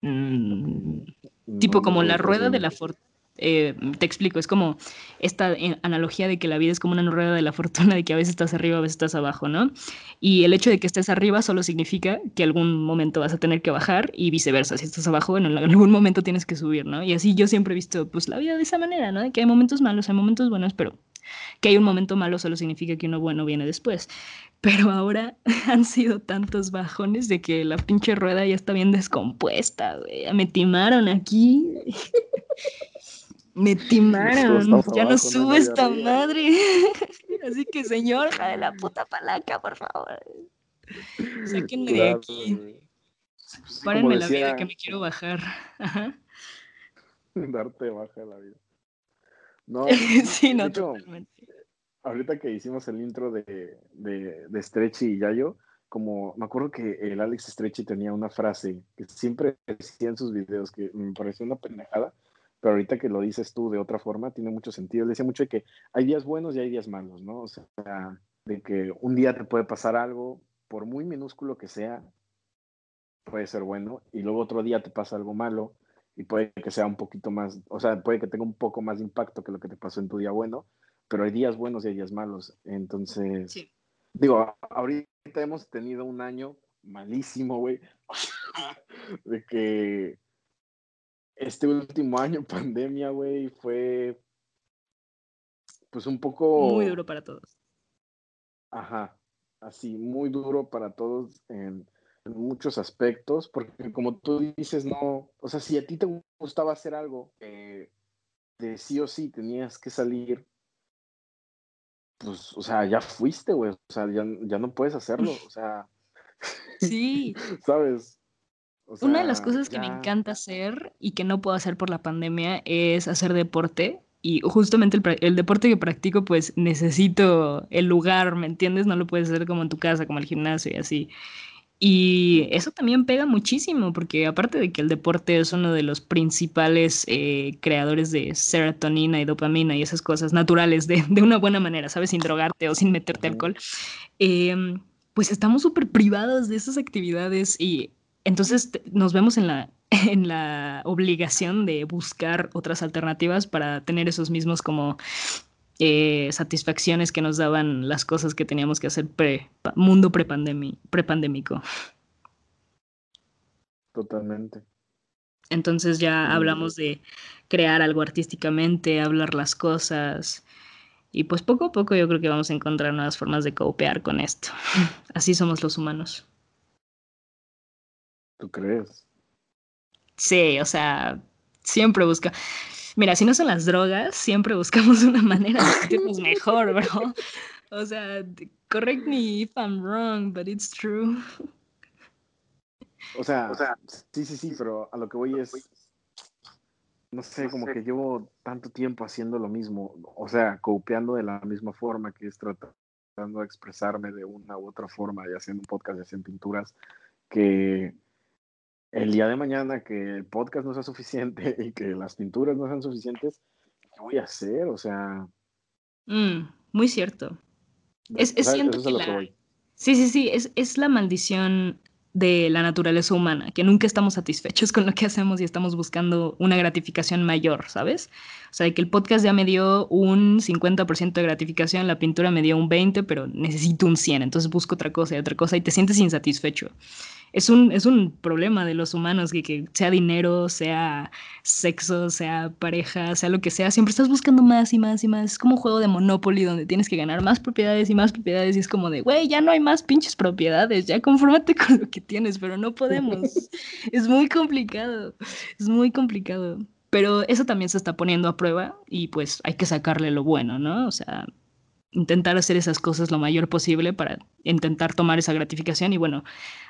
Mm, tipo como la rueda de la fortuna. Eh, te explico, es como esta eh, analogía de que la vida es como una rueda de la fortuna, de que a veces estás arriba, a veces estás abajo, ¿no? Y el hecho de que estés arriba solo significa que algún momento vas a tener que bajar y viceversa, si estás abajo, en algún momento tienes que subir, ¿no? Y así yo siempre he visto pues la vida de esa manera, ¿no? De que hay momentos malos, hay momentos buenos, pero que hay un momento malo solo significa que uno bueno viene después. Pero ahora *laughs* han sido tantos bajones de que la pinche rueda ya está bien descompuesta, güey. Me timaron aquí. *laughs* Me timaron. Ya no sube esta madre. *laughs* Así que, señor, de la puta palanca, por favor. Sáquenme de aquí. Párenme la vida que me quiero bajar. *laughs* Darte baja la vida. No, *laughs* sí, no, totalmente. Ahorita que hicimos el intro de, de, de Stretchy y Yayo, como me acuerdo que el Alex Stretchy tenía una frase que siempre decía en sus videos que me pareció una pendejada, pero ahorita que lo dices tú de otra forma, tiene mucho sentido. Él decía mucho de que hay días buenos y hay días malos, ¿no? O sea, de que un día te puede pasar algo, por muy minúsculo que sea, puede ser bueno, y luego otro día te pasa algo malo, y puede que sea un poquito más, o sea, puede que tenga un poco más de impacto que lo que te pasó en tu día bueno, pero hay días buenos y hay días malos. Entonces, digo, ahorita hemos tenido un año malísimo, güey, *laughs* de que este último *laughs* año, pandemia, güey, fue pues un poco... Muy duro para todos. Ajá, así, muy duro para todos en en muchos aspectos, porque como tú dices, no, o sea, si a ti te gustaba hacer algo, de sí o sí tenías que salir, pues, o sea, ya fuiste, güey, o sea, ya, no puedes hacerlo, o sea. Sí. *laughs* ¿Sabes? Una de las cosas que me encanta hacer y que no puedo hacer por la pandemia es hacer deporte. Y justamente el, el, deporte que practico, pues necesito el lugar, ¿me entiendes? No lo puedes hacer como en tu casa, como el gimnasio y así. Y eso también pega muchísimo, porque aparte de que el deporte es uno de los principales eh, creadores de serotonina y dopamina y esas cosas naturales de, de una buena manera, ¿sabes? Sin drogarte o sin meterte alcohol, em, pues estamos súper privados de esas actividades y entonces nos vemos en la, *laughs* en la obligación de buscar otras alternativas para tener esos mismos como eh, satisfacciones que nos daban las cosas que teníamos que hacer pre mundo prepandémico. Totalmente. Entonces ya hablamos de crear algo artísticamente, hablar las cosas. Y pues poco a poco yo creo que vamos a encontrar nuevas formas de copiar con esto. *laughs* Así somos los humanos. ¿Tú crees? Sí, o sea, siempre busca. Mira, si no son las drogas, siempre buscamos *laughs* una manera de sentirnos mejor, bro. O sea, correct me if I'm wrong, but it's true. O sea, o sea, sí, sí, sí, pero a lo que voy es, no sé, como que llevo tanto tiempo haciendo lo mismo, o sea, copiando de la misma forma que es tratando de expresarme de una u otra forma y haciendo un podcast y haciendo pinturas, que el día de mañana que el podcast no sea suficiente *laughs* y que las pinturas no sean suficientes, ¿qué voy a hacer? O sea... Mm, muy cierto. Es, es siento que Sí, sí, sí, es, es la maldición de la naturaleza humana, que nunca estamos satisfechos *laughs* con lo que hacemos y estamos buscando una gratificación mayor, ¿sabes? O sea, que el podcast ya me dio un 50% de gratificación, la pintura me dio un 20%, pero necesito un 100%, entonces busco otra cosa y otra cosa y te sientes insatisfecho es un, es un problema de los humanos, que, que sea dinero, sea sexo, sea pareja, sea lo que sea, siempre estás buscando más y más y más. Es como un juego de Monopoly donde tienes que ganar más propiedades y más propiedades y es como de, güey, ya no hay más pinches propiedades, ya confórmate con lo que tienes, pero no podemos. *laughs* es muy complicado, es muy complicado. Pero eso también se está poniendo a prueba y pues hay que sacarle lo bueno, ¿no? O sea, intentar hacer esas cosas lo mayor posible para intentar tomar esa gratificación y bueno,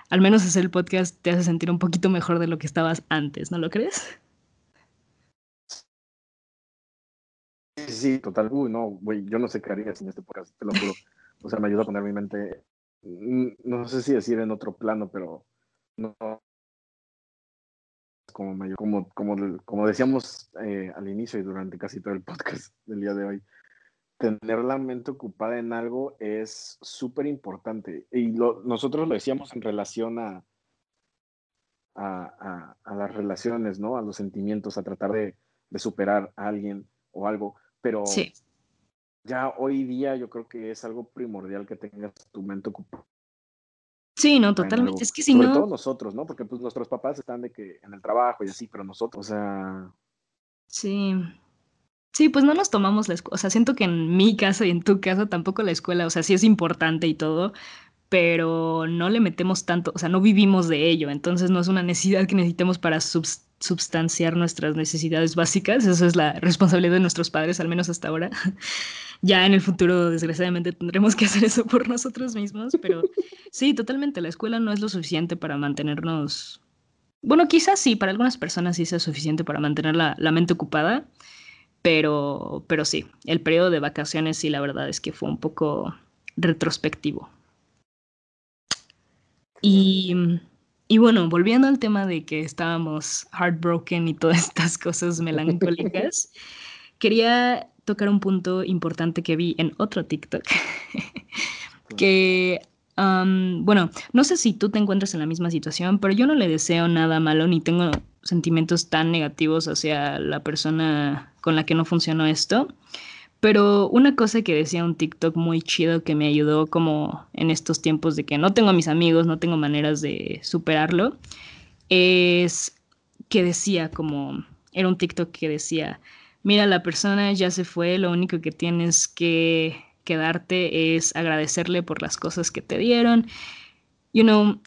al menos hacer el podcast te hace sentir un poquito mejor de lo que estabas antes, ¿no lo crees? Sí, sí, total. Uy, no, güey, yo no sé qué haría sin este podcast, te lo juro. *laughs* O sea, me ayuda a poner mi mente, mm, no sé si decir en otro plano, pero no. Como, mayor, como, como, como decíamos eh, al inicio y durante casi todo el podcast del día de hoy, tener la mente ocupada en algo es súper importante. Y nosotros lo decíamos en relación a, a, las relaciones, ¿no? A los sentimientos, a tratar de, superar a alguien o algo. Pero ya hoy día yo creo que es algo primordial que tengas tu mente ocupada. Sí, no, totalmente. Es que si Sobre no... todo nosotros, ¿no? Porque pues nuestros papás están de que en el trabajo y así, pero nosotros, o sea... Sí, Sí, pues no nos tomamos la escuela. O sea, siento que en mi caso y en tu caso tampoco la escuela, o sea, sí es importante y todo, pero no le metemos tanto, o sea, no vivimos de ello. Entonces no es una necesidad que necesitemos para substanciar nuestras necesidades básicas. Eso es la responsabilidad de nuestros padres, al menos hasta ahora. *laughs* ya en el futuro, desgraciadamente, tendremos que hacer eso por nosotros mismos, pero *laughs* sí, totalmente. La escuela no es lo suficiente para mantenernos. Bueno, quizás sí, para algunas personas sí sea suficiente para mantener la, la mente ocupada pero, pero sí, el periodo de vacaciones sí, la verdad es que fue un poco retrospectivo. Y, y bueno, volviendo al tema de que estábamos heartbroken y todas *laughs* estas cosas melancólicas, *laughs* quería tocar un punto importante que vi en otro TikTok, *laughs* que bueno, no sé si tú te encuentras en la misma situación, pero yo no le deseo nada malo ni tengo sentimientos tan negativos hacia la persona con la que no funcionó esto. Pero una cosa que decía un TikTok muy chido que me ayudó como en estos tiempos de que no tengo a mis amigos, no tengo maneras de superarlo, es que decía como, era un TikTok que decía, mira, la persona ya se fue, lo único que tienes que quedarte es agradecerle por las cosas que te dieron. You know,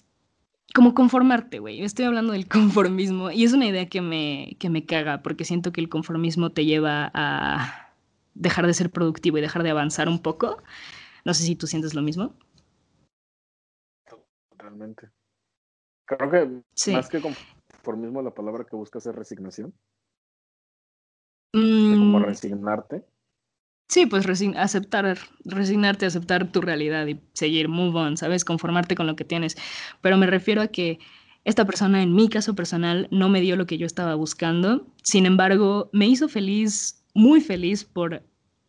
como conformarte, güey. Estoy hablando del *laughs* conformismo y es una idea que me, que me caga porque siento que el conformismo te lleva a dejar de ser productivo y dejar de avanzar un poco. No sé si tú sientes lo mismo. Totalmente. Creo que más que conformismo, la palabra que buscas es resignación. Como mm. resignarte. Sí, pues aceptar, resignarte, aceptar tu realidad y seguir, move on, ¿sabes? Conformarte con lo que tienes. Pero me refiero a que esta persona, en mi caso personal, no me dio lo que yo estaba buscando. Sin embargo, me hizo feliz, muy feliz por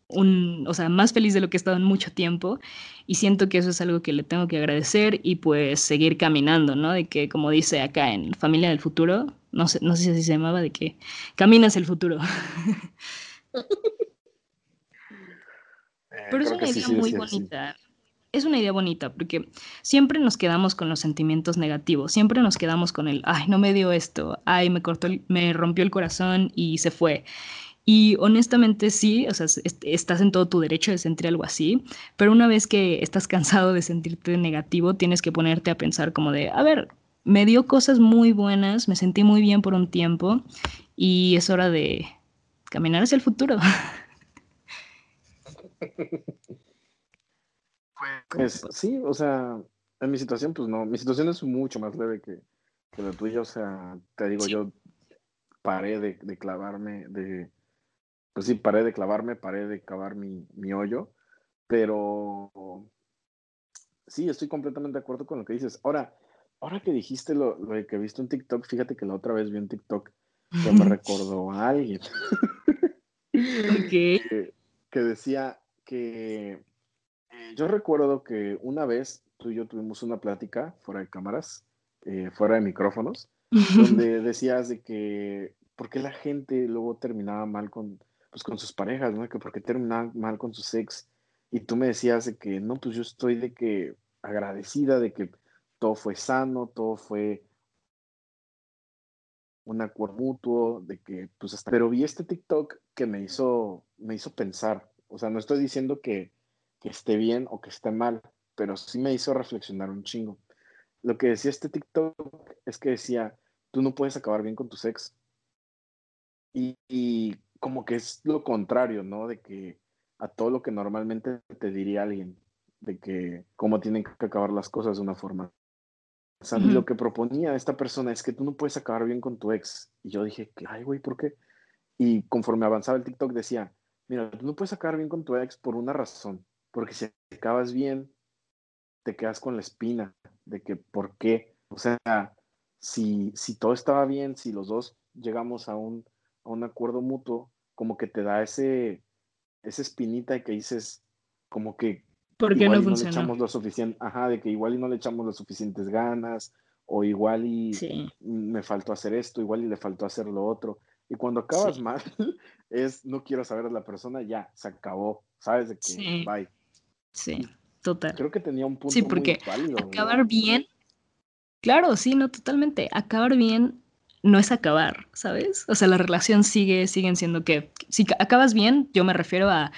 un, o sea, más feliz de lo que he estado en mucho tiempo. Y siento que eso es algo que le tengo que agradecer y pues seguir caminando, ¿no? De que, como dice acá en Familia del Futuro, no sé, no sé si se llamaba, de que caminas el futuro. *laughs* Eh, Pero es una idea muy bonita. Es una idea bonita porque siempre nos quedamos con los sentimientos negativos, siempre nos quedamos con el, ay, no me dio esto, ay, me cortó, me rompió el corazón y se fue. Y honestamente sí, o sea, estás en todo tu derecho de sentir algo así, pero una vez que estás cansado de sentirte negativo, tienes que ponerte a pensar como de, a ver, me dio cosas muy buenas, me sentí muy bien por un tiempo y es hora de caminar hacia el futuro. *laughs* Pues sí, o sea, en mi situación, pues no, mi situación es mucho más leve que, que la tuya, o sea, te digo, yo paré de, de, clavarme, de, pues sí, paré de clavarme, paré de cavar mi, mi hoyo, pero sí, estoy completamente de acuerdo con lo que dices. Ahora, ahora que dijiste lo, lo que he visto en TikTok, fíjate que la otra vez vi en TikTok que me *laughs* recordó a alguien. *laughs* que, que, decía que eh, yo recuerdo que una vez tú y yo tuvimos una plática fuera de cámaras, eh, fuera de micrófonos, *laughs* donde decías de que por qué la gente luego terminaba mal con, pues, con sus parejas, ¿no? Que por qué terminaba mal con su ex. Y tú me decías de que no, pues yo estoy de que agradecida de que todo fue sano, todo fue un acuerdo mutuo, de que pues hasta... Pero vi este TikTok que me hizo, me hizo pensar, o sea, no estoy diciendo que, que esté bien o que esté mal, pero sí me hizo reflexionar un chingo. Lo que decía este TikTok es que decía, tú no puedes acabar bien con tu ex. Y, y, como que es lo contrario, ¿no? De que a todo lo que normalmente te diría alguien, de que cómo tienen que acabar las cosas de una forma. O sea, lo que proponía esta persona es que tú no puedes acabar bien con tu ex. Y yo dije, ay, güey, ¿por qué? Y conforme avanzaba el TikTok decía, mira, tú no puedes acabar bien con tu ex por una razón. Porque si acabas bien, te quedas con la espina de que por qué. O sea, si, si todo estaba bien, si los dos llegamos a un, a un acuerdo mutuo, como que te da ese, esa espinita de que dices, como que ¿Por qué no funciona? le echamos lo suficiente, ajá, de que igual y no le echamos las suficientes ganas, o igual y me faltó hacer esto, igual y le faltó hacer lo otro. Y cuando acabas mal, *laughs* es no quiero saber a la persona, ya, se acabó, sabes de que bye. Sí, total. Creo que tenía un punto sí, porque muy válido. Acabar bien, claro, sí, no, totalmente. Acabar bien no es acabar, ¿sabes? O sea, la relación sigue, siguen siendo que, si acabas bien, yo me refiero a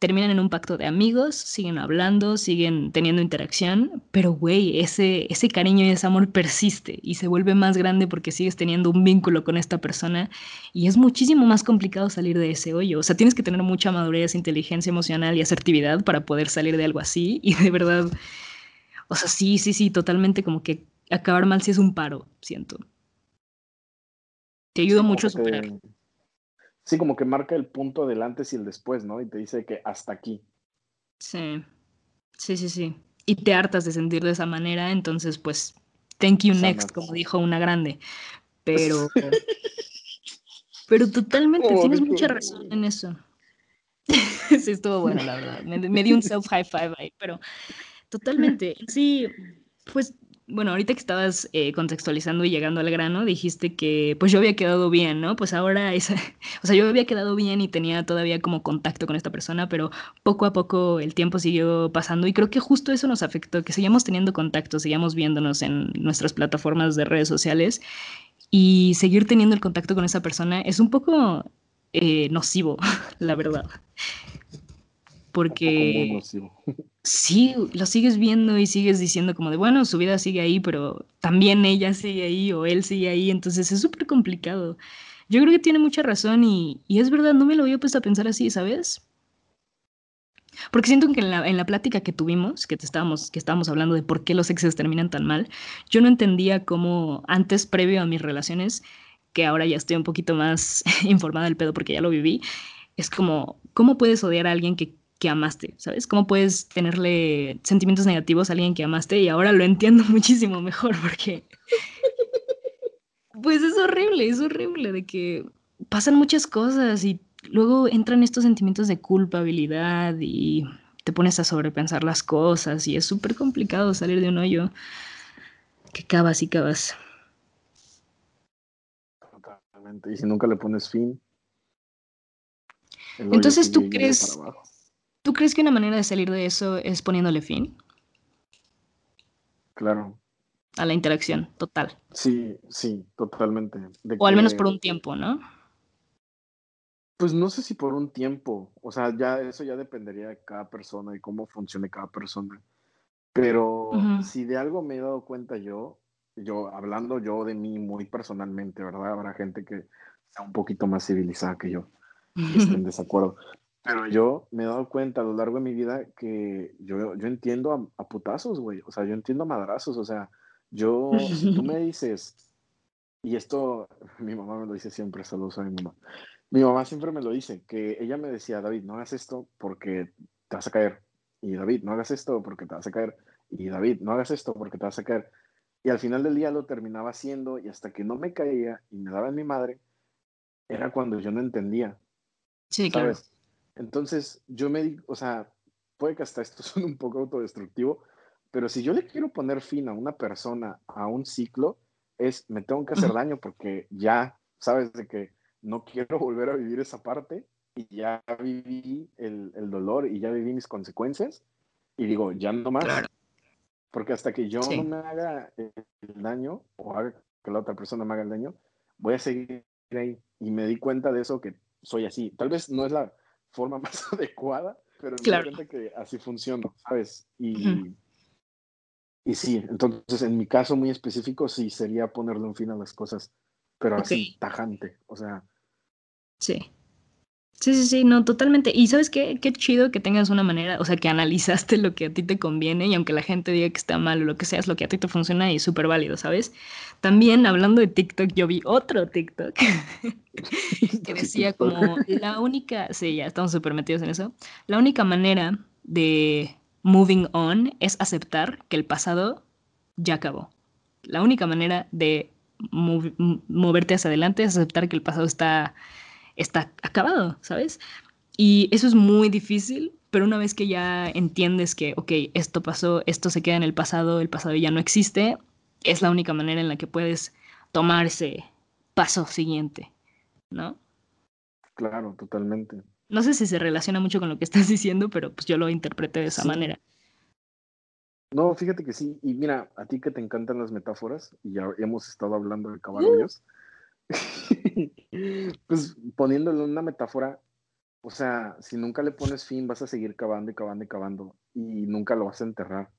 terminan en un pacto de amigos, siguen hablando, siguen teniendo interacción, pero güey, ese, ese cariño y ese amor persiste y se vuelve más grande porque sigues teniendo un vínculo con esta persona y es muchísimo más complicado salir de ese hoyo. O sea, tienes que tener mucha madurez, inteligencia emocional y asertividad para poder salir de algo así y de verdad, o sea, sí, sí, sí, totalmente como que acabar mal sí es un paro, siento. Te ayuda mucho a superar. Sí, como que marca el punto del antes y el después, ¿no? Y te dice que hasta aquí. Sí, sí, sí, sí. Y te hartas de sentir de esa manera, entonces pues, thank you next, como dijo una grande. Pero, *laughs* pero totalmente, tienes mucha razón en eso. *laughs* sí, estuvo bueno, la verdad. Me, me di un self high five ahí, pero totalmente. Sí, pues bueno, ahorita que estabas eh, contextualizando y llegando al grano, dijiste que pues yo había quedado bien, ¿no? Pues ahora, esa, *laughs* o sea, yo había quedado bien y tenía todavía como contacto con esta persona, pero poco a poco el tiempo siguió pasando y creo que justo eso nos afectó, que seguíamos teniendo contacto, seguíamos viéndonos en nuestras plataformas de redes sociales y seguir teniendo el contacto con esa persona es un poco eh, nocivo, *laughs* la verdad. Porque sí, lo sigues viendo y sigues diciendo como de, bueno, su vida sigue ahí, pero también ella sigue ahí o él sigue ahí, entonces es súper complicado. Yo creo que tiene mucha razón y, y, es verdad, no me lo había puesto a pensar así, ¿sabes? Porque siento que en la, en la plática que tuvimos, que, te estábamos, que estábamos hablando de por qué los exes terminan tan mal, yo no entendía cómo antes, previo a mis relaciones, que ahora ya estoy un poquito más *laughs* informada del pedo porque ya lo viví, es como, ¿cómo puedes odiar a alguien que que amaste, ¿sabes? ¿Cómo puedes tenerle sentimientos negativos a alguien que amaste? Y ahora lo entiendo *laughs* muchísimo mejor porque... Pues es horrible, es horrible de que pasan muchas cosas y luego entran estos sentimientos de culpabilidad y te pones a sobrepensar las cosas y es súper complicado salir de un hoyo que cavas y cavas. Totalmente, y si nunca le pones fin. Entonces tú crees ¿Tú crees que una manera de salir de eso es poniéndole fin? Claro. A la interacción total. Sí, sí, totalmente. o al menos por un tiempo, ¿no? Pues no sé si por un tiempo, o sea, ya eso ya dependería de cada persona y cómo funcione cada persona. Pero si de algo me he dado cuenta yo, yo hablando yo de mí muy personalmente, ¿verdad? Habrá gente que sea un poquito más civilizada que yo y esté en *laughs* desacuerdo. Pero yo me he dado cuenta a lo largo de mi vida que yo, yo entiendo a, putazos, güey. O sea, yo entiendo a madrazos. O sea, yo, si tú me *laughs* dices, y esto *laughs* mi mamá me lo dice siempre, saludos a mi mamá. Mi mamá siempre me lo dice, que ella me decía, David, no hagas esto porque te vas a caer. Y David, no hagas esto porque te vas a caer. Y David, no hagas esto porque te vas a caer. Y al final del día lo terminaba haciendo y hasta que no me caía y me daba en mi madre, era cuando yo no entendía. Sí, claro. Entonces, yo me digo, o sea, puede que hasta esto *laughs* suene un poco autodestructivo, pero si yo le quiero poner fin a una persona, a un ciclo, es me tengo que hacer daño porque ya sabes de que no quiero volver a vivir esa parte y ya viví el, el dolor y ya viví mis consecuencias y digo, ya no más. Porque hasta que yo no me haga el daño o haga que la otra persona me haga el daño, voy a seguir ahí. Y me di cuenta de eso que soy así. Tal vez no es la forma *laughs* más adecuada, pero me di que así funciona, ¿sabes? Y, y sí, entonces en mi caso muy específico sí sería ponerle un fin a las cosas, pero así tajante, o sea. Sí. Sí, sí, sí, no, totalmente. Y sabes qué, qué chido que tengas una manera, o sea, que analizaste *laughs* lo que a ti te conviene y aunque la gente diga que está mal o lo que sea, es lo que a ti te funciona y es súper válido, ¿sabes? También hablando de TikTok, yo vi otro TikTok *laughs* que decía *laughs* como la única, sí, ya estamos súper metidos en eso, la única manera de moving on es aceptar que el pasado ya acabó. La única manera de moverte hacia adelante es aceptar que el pasado está está acabado, ¿sabes? Y eso es muy difícil, pero una vez que ya entiendes que, ok, esto pasó, esto se queda en el pasado, el pasado ya no existe, es la única manera en la que puedes tomar ese paso siguiente, ¿no? Claro, totalmente. No sé si se relaciona mucho con lo que estás diciendo, pero pues yo lo interpreté de esa manera. No, fíjate que sí. Y mira, a ti que te encantan las metáforas, y ya hemos estado hablando de caballos, *laughs* pues poniéndole una metáfora, o sea, si nunca le pones fin, vas a seguir cavando y cavando y cavando y nunca lo vas a enterrar,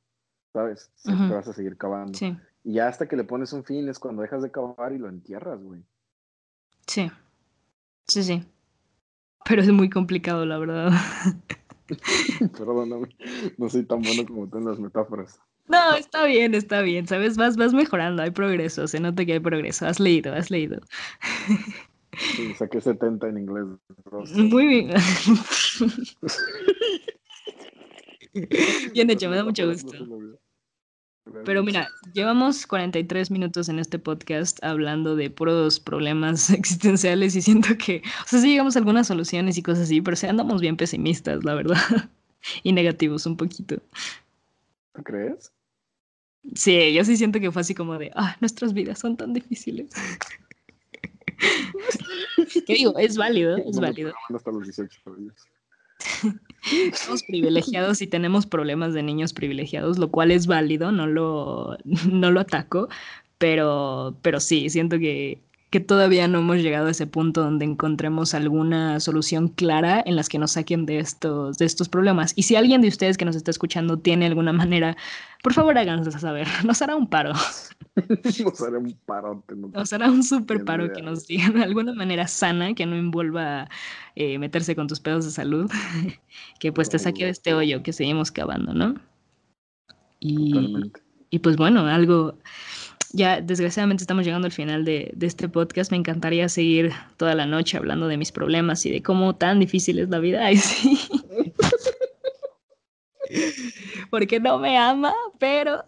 ¿sabes? Siempre vas a seguir cavando. Y ya hasta que le pones un fin es cuando dejas de cavar y lo entierras, güey. Sí. Sí, sí. Pero es muy complicado, la verdad. *laughs* Perdóname, no soy tan bueno como tú en las metáforas. No, está bien, está bien, ¿sabes? Vas, vas mejorando, hay progreso, se nota que hay progreso. Has leído, has leído. Sí, saqué 70 en inglés. Muy bien. bien *laughs* hecho, me da mucho gusto. Pero mira, llevamos 43 minutos en este podcast hablando de puros problemas *laughs* existenciales y siento que, o sea, sí llegamos a algunas soluciones y cosas así, pero sí andamos bien pesimistas, la verdad. *laughs* y negativos un poquito. ¿Tú crees? Sí, yo sí siento que fue así como de, ah, nuestras vidas son tan difíciles. *laughs* ¿Qué digo? Es válido, es válido. Hasta los 18 *laughs* Somos privilegiados y tenemos problemas de niños privilegiados, lo cual es válido, no lo, no lo ataco, pero, pero sí, siento que que todavía no hemos llegado a ese punto donde encontremos alguna solución clara en las que nos saquen de estos, de estos problemas. Y si alguien de ustedes que nos está escuchando tiene alguna manera, por favor háganos saber. *laughs* Nos hará un paro. *laughs* nos hará un paro. nos hará un súper paro que nos digan de alguna manera sana, que no envuelva eh, meterse con tus pedos de salud, *laughs* que pues te saque de este hoyo que seguimos cavando, ¿no? Y, y pues bueno, algo ya desgraciadamente estamos llegando al final de, este podcast. Me encantaría seguir toda la noche hablando de mis problemas y de cómo tan difícil es la vida. *laughs* Ay, sí. Porque no me ama, pero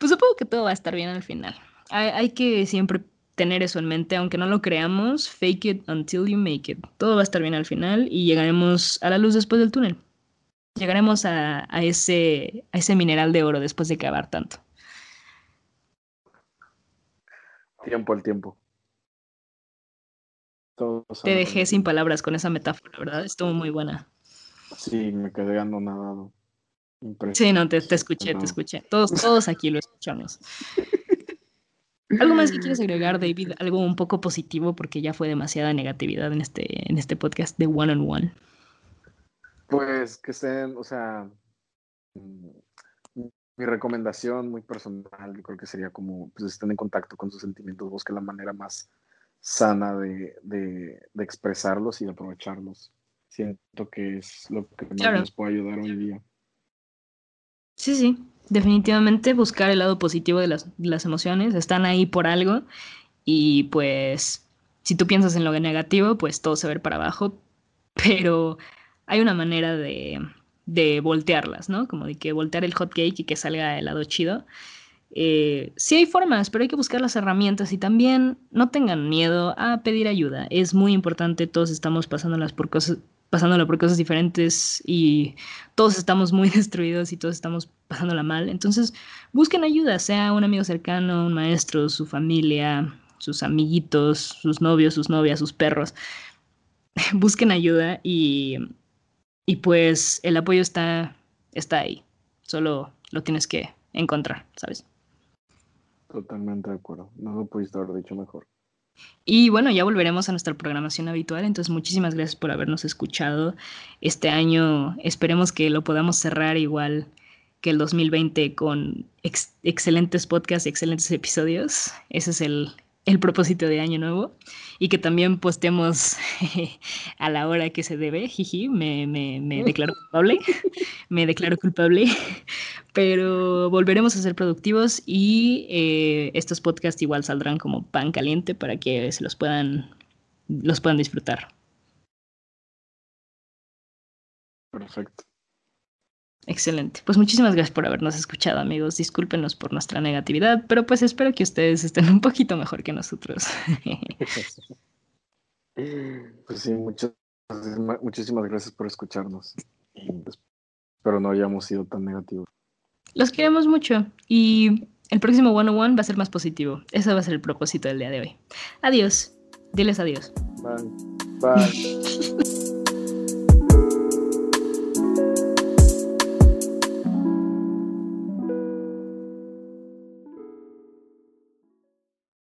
pues supongo que todo va a estar bien al final. Hay, hay que siempre tener eso en mente, aunque no lo creamos, fake it until you make it. Todo va a estar bien al final y llegaremos a la luz después del túnel. Llegaremos a, a ese, a ese mineral de oro después de cavar tanto. Tiempo al tiempo. Te dejé sin palabras con esa metáfora, ¿verdad? Estuvo muy buena. Sí, me quedé nadado. Sí, no, te, escuché, te escuché. Todos, todos aquí lo escuchamos. *laughs* ¿Algo más que quieres agregar, David? Algo un poco positivo, porque ya fue demasiada negatividad en este, en este podcast de One on One. Pues que estén, o sea, mi recomendación muy personal, yo creo que sería como, pues estén en contacto con sus sentimientos, busquen la manera más sana de, de, de expresarlos y de aprovecharlos. Siento que es lo que más nos puede ayudar hoy día. Sí, sí, definitivamente buscar el lado positivo de las, de las emociones, están ahí por algo y pues si tú piensas en lo negativo, pues todo se va a ver para abajo, pero hay una manera de, de voltearlas, ¿no? Como de que voltear el hot cake y que salga el lado chido. Eh, sí hay formas, pero hay que buscar las herramientas y también no tengan miedo a pedir ayuda. Es muy importante, todos estamos pasándolas por cosas, pasándolo por cosas diferentes y todos estamos muy *laughs* destruidos y todos estamos pasándola mal. Entonces, busquen ayuda, sea un amigo cercano, un maestro, su familia, sus amiguitos, sus novios, sus novias, sus perros. *laughs* busquen ayuda y y pues el apoyo está, está ahí. Solo lo tienes que encontrar, ¿sabes? Totalmente de acuerdo. No lo pudiste haber dicho mejor. Y bueno, ya volveremos a nuestra programación habitual. Entonces, muchísimas gracias por habernos escuchado este año. Esperemos que lo podamos cerrar igual que el 2020 con excelentes podcasts y excelentes episodios. Ese es el, el propósito de Año Nuevo y que también postemos *laughs* a la hora que se debe. Jiji, me, me, me declaro culpable, *laughs* me declaro culpable, *laughs* pero volveremos a ser productivos y eh, estos podcasts igual saldrán como pan caliente para que se los puedan, los puedan disfrutar. Perfecto. Excelente. Pues muchísimas gracias por habernos escuchado, amigos. Discúlpenos por nuestra negatividad, pero pues espero que ustedes estén un poquito mejor que nosotros. *laughs* pues sí, muchas, muchísimas gracias por escucharnos. Espero no hayamos sido tan negativos. Los queremos mucho y el próximo One on One va a ser más positivo. Ese va a ser el propósito del día de hoy. Adiós. Diles adiós. Bye. Bye. *laughs*